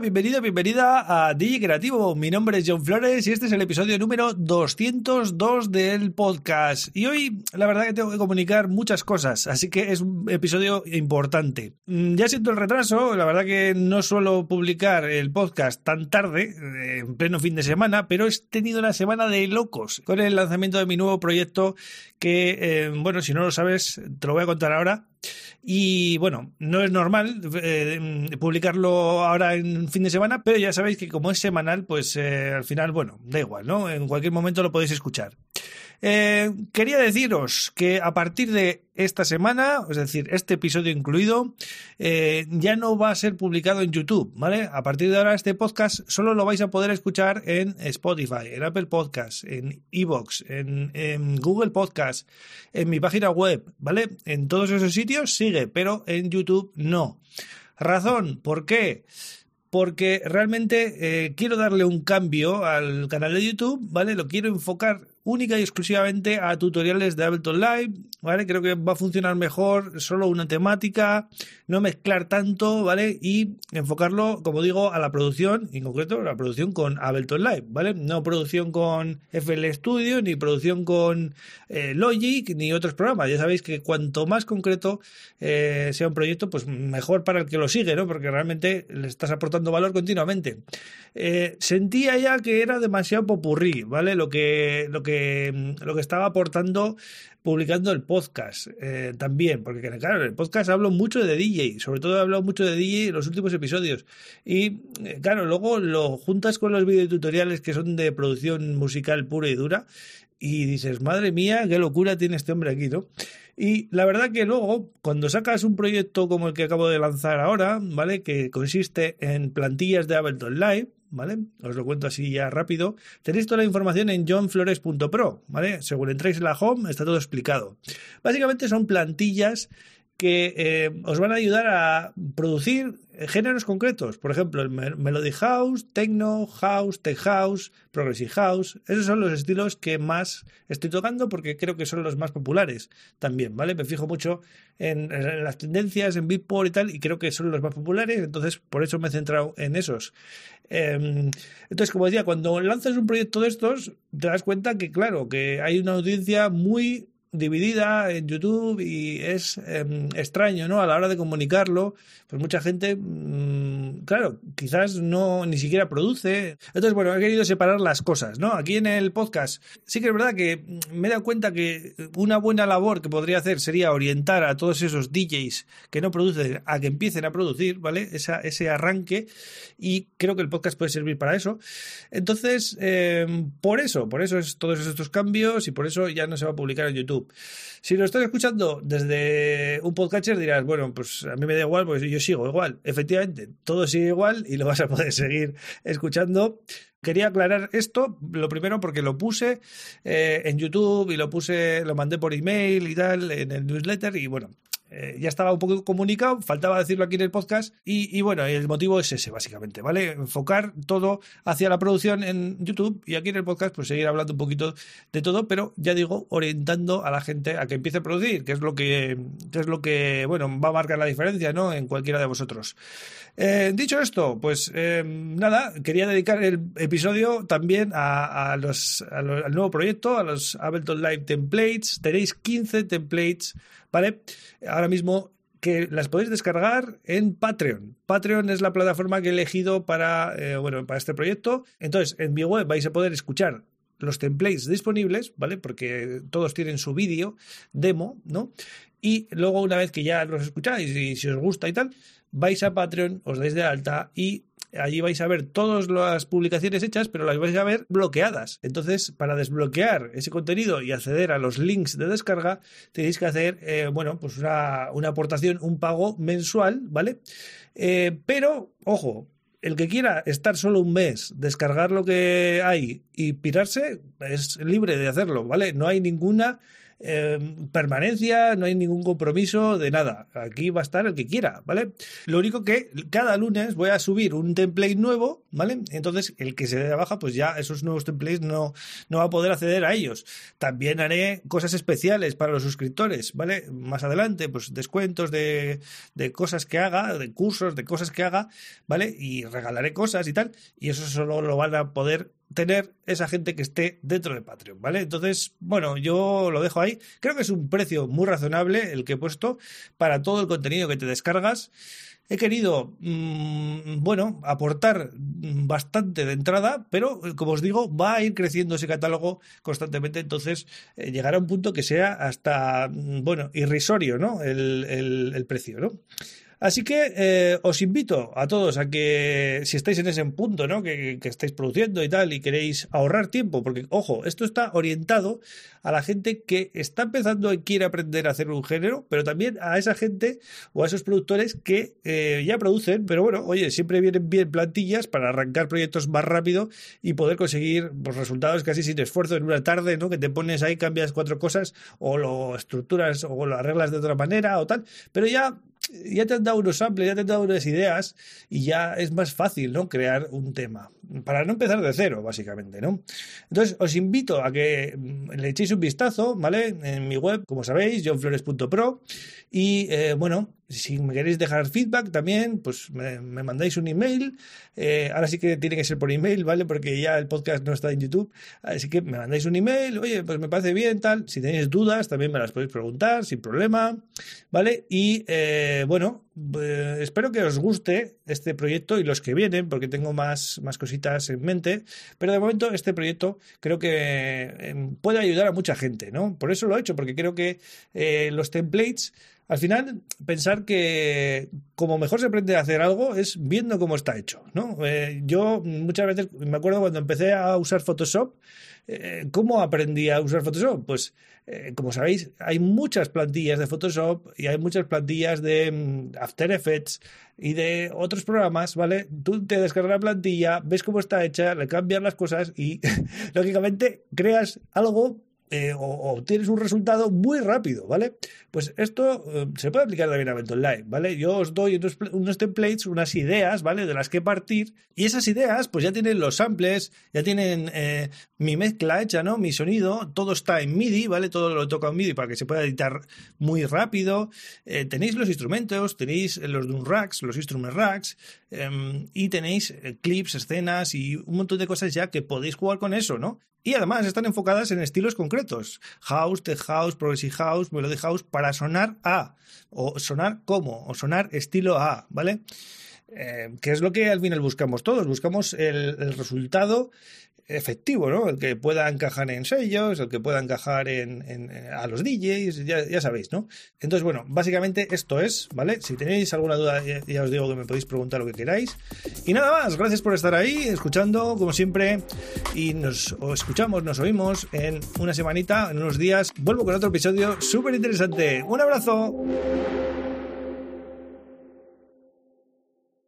Bienvenido, bienvenida a DJ Creativo. Mi nombre es John Flores y este es el episodio número 202 del podcast. Y hoy, la verdad que tengo que comunicar muchas cosas, así que es un episodio importante. Mm, Ya siento el retraso, la verdad que no suelo publicar el podcast tan tarde, eh, en pleno fin de semana, pero he tenido una semana de locos con el lanzamiento de mi nuevo proyecto que, eh, bueno, si no lo sabes, te lo voy a contar ahora. Y bueno, no es normal eh, publicarlo ahora en fin de semana, pero ya sabéis que como es semanal, pues eh, al final, bueno, da igual, ¿no? En cualquier momento lo podéis escuchar. Eh, quería deciros que a partir de esta semana, es decir, este episodio incluido, eh, ya no va a ser publicado en YouTube, ¿vale? A partir de ahora este podcast solo lo vais a poder escuchar en Spotify, en Apple Podcasts, en Evox, en, Google Podcasts, en mi página web, ¿vale? En todos esos sitios sigue, pero en YouTube no. Razón, ¿por qué? Porque realmente eh, quiero darle un cambio al canal de YouTube, ¿vale? Lo quiero enfocar única y exclusivamente a tutoriales de Ableton Live, ¿vale? Creo que va a funcionar mejor solo una temática, no mezclar tanto, ¿vale? Y enfocarlo, como digo, a la producción, en concreto la producción con Ableton Live, ¿vale? No producción con FL Studio, ni producción con eh, Logic, ni otros programas. Ya sabéis que cuanto más concreto eh, sea un proyecto, pues mejor para el que lo sigue, ¿no? Porque realmente le estás aportando valor continuamente. Eh, sentía ya que era demasiado popurrí, ¿vale? Lo que, lo que lo que estaba aportando publicando el podcast eh, también, porque claro, en el podcast hablo mucho de DJ, sobre todo he hablado mucho de DJ en los últimos episodios. Y eh, claro, luego lo juntas con los videotutoriales que son de producción musical pura y dura y dices, madre mía, qué locura tiene este hombre aquí, ¿no? Y la verdad que luego, cuando sacas un proyecto como el que acabo de lanzar ahora, ¿vale? Que consiste en plantillas de Ableton Live, ¿vale? Os lo cuento así ya rápido. Tenéis toda la información en johnflores.pro, ¿vale? Según entráis en la home, está todo explicado. Básicamente son plantillas que eh, os van a ayudar a producir géneros concretos. Por ejemplo, el Melody House, Techno, House, Tech House, Progressive House. Esos son los estilos que más estoy tocando porque creo que son los más populares también, ¿vale? Me fijo mucho en, las tendencias, en Beatport y tal, y creo que son los más populares, entonces por eso me he centrado en esos. Eh, entonces, como decía, cuando lanzas un proyecto de estos, te das cuenta que, claro, que hay una audiencia muy dividida en YouTube y es eh, extraño, ¿no? A la hora de comunicarlo, pues mucha gente, mmm, claro, quizás no ni siquiera produce. Entonces, bueno, he querido separar las cosas, ¿no? Aquí en el podcast sí que es verdad que me he dado cuenta que una buena labor que podría hacer sería orientar a todos esos DJs que no producen a que empiecen a producir, ¿vale? Esa, ese arranque y creo que el podcast puede servir para eso. Entonces, eh, por eso, por eso es todos estos cambios y por eso ya no se va a publicar en YouTube. Si lo estás escuchando desde un podcatcher dirás, bueno, pues a mí me da igual, pues yo sigo igual. Efectivamente, todo sigue igual y lo vas a poder seguir escuchando. Quería aclarar esto, lo primero porque lo puse eh, en YouTube y lo puse, lo mandé por email y tal, en el newsletter y bueno, eh, ya estaba un poco comunicado, faltaba decirlo aquí en el podcast y, y, bueno, el motivo es ese básicamente, ¿vale? Enfocar todo hacia la producción en YouTube y aquí en el podcast pues seguir hablando un poquito de todo, pero ya digo, orientando a la gente a que empiece a producir, que es lo que, que es lo que, bueno, va a marcar la diferencia, ¿no? En cualquiera de vosotros. Eh, dicho esto, pues eh, nada, quería dedicar el episodio también a los, al nuevo proyecto, a los Ableton Live Templates. Tenéis 15 templates, ¿vale? Ahora mismo que las podéis descargar en Patreon. Patreon es la plataforma que he elegido para, eh, bueno, para este proyecto. Entonces, en mi web vais a poder escuchar los templates disponibles, ¿vale? Porque todos tienen su vídeo demo, ¿no? Y luego, una vez que ya los escucháis y si os gusta y tal, vais a Patreon, os dais de alta y allí vais a ver todas las publicaciones hechas, pero las vais a ver bloqueadas. Entonces, para desbloquear ese contenido y acceder a los links de descarga, tenéis que hacer, eh, bueno, pues una, una, aportación, un pago mensual, ¿vale? Eh, pero, ojo, el que quiera estar solo un mes, descargar lo que hay y pirarse, es libre de hacerlo, ¿vale? No hay ninguna eh, permanencia, no hay ningún compromiso de nada. Aquí va a estar el que quiera, ¿vale? Lo único que cada lunes voy a subir un template nuevo, ¿vale? Entonces, el que se dé de baja, pues ya esos nuevos templates no, no va a poder acceder a ellos. También haré cosas especiales para los suscriptores, ¿vale? Más adelante, pues descuentos de, de cosas que haga, de cursos, de cosas que haga, ¿vale? Y regalaré cosas y tal, y eso solo lo van a poder tener esa gente que esté dentro de Patreon, ¿vale? Entonces, bueno, yo lo dejo ahí. Creo que es un precio muy razonable el que he puesto para todo el contenido que te descargas. He querido, mmm, bueno, aportar bastante de entrada, pero como os digo, va a ir creciendo ese catálogo constantemente, entonces eh, llegará a un punto que sea hasta, bueno, irrisorio, ¿no? El, el precio, ¿no? Así que eh, os invito a todos a que si estáis en ese punto, ¿no? Que, estáis produciendo y tal y queréis ahorrar tiempo, porque ojo, esto está orientado a la gente que está empezando y quiere aprender a hacer un género, pero también a esa gente o a esos productores que eh, ya producen, pero bueno, oye, siempre vienen bien plantillas para arrancar proyectos más rápido y poder conseguir pues, resultados casi sin esfuerzo en una tarde, ¿no? Que te pones ahí, cambias cuatro cosas o lo estructuras o lo arreglas de otra manera o tal, pero ya ya te han dado unos samples, ya te han dado unas ideas y ya es más fácil, ¿no? Crear un tema. Para no empezar de cero, básicamente, ¿no? Entonces, os invito a que mm, le echéis un vistazo, ¿vale? En mi web, como sabéis, johnflores.pro. Y eh, bueno, si me queréis dejar feedback también, pues me, me mandáis un email. Eh, ahora sí que tiene que ser por email, ¿vale? Porque ya el podcast no está en YouTube. Así que me mandáis un email, oye, pues me parece bien, tal. Si tenéis dudas, también me las podéis preguntar sin problema, ¿vale? Y eh, bueno, eh, espero que os guste este proyecto y los que vienen, porque tengo más, más cositas en mente. Pero de momento, este proyecto creo que puede ayudar a mucha gente, ¿no? Por eso lo he hecho, porque creo que los templates al final, pensar que como mejor se aprende a hacer algo es viendo cómo está hecho, ¿no? Eh, yo muchas veces me acuerdo cuando empecé a usar Photoshop, eh, ¿cómo aprendí a usar Photoshop? Pues, eh, como sabéis, hay muchas plantillas de Photoshop y hay muchas plantillas de um, After Effects y de otros programas, ¿vale? Tú te descargas la plantilla, ves cómo está hecha, le cambias las cosas y, lógicamente, creas algo eh, o obtienes un resultado muy rápido, ¿vale? Pues esto eh, se puede aplicar también a Online, ¿vale? Yo os doy unos, templates, unas ideas, ¿vale? De las que partir y esas ideas pues ya tienen los samples, ya tienen eh, mi mezcla hecha, ¿no? Mi sonido, todo está en MIDI, ¿vale? Todo lo toca en MIDI para que se pueda editar muy rápido. Tenéis los instrumentos, tenéis los Doom Racks, los Instrument Racks em, y tenéis clips, escenas y un montón de cosas ya que podéis jugar con eso, ¿no? Y además están enfocadas en estilos concretos. House, Tech House, Progressive House, Melody House, para sonar a, o sonar como, o sonar estilo a, ¿vale? Eh, que es lo que al final buscamos todos. Buscamos el, el resultado efectivo, ¿no? El que pueda encajar en sellos, el que pueda encajar en, en a los DJs, ya, ya, sabéis, ¿no? Entonces, bueno, básicamente esto es, ¿vale? Si tenéis alguna duda, ya, ya, os digo que me podéis preguntar lo que queráis. Y nada más, gracias por estar ahí, escuchando, como siempre, y nos escuchamos, nos oímos en una semanita, en unos días. Vuelvo con otro episodio súper interesante. Un abrazo.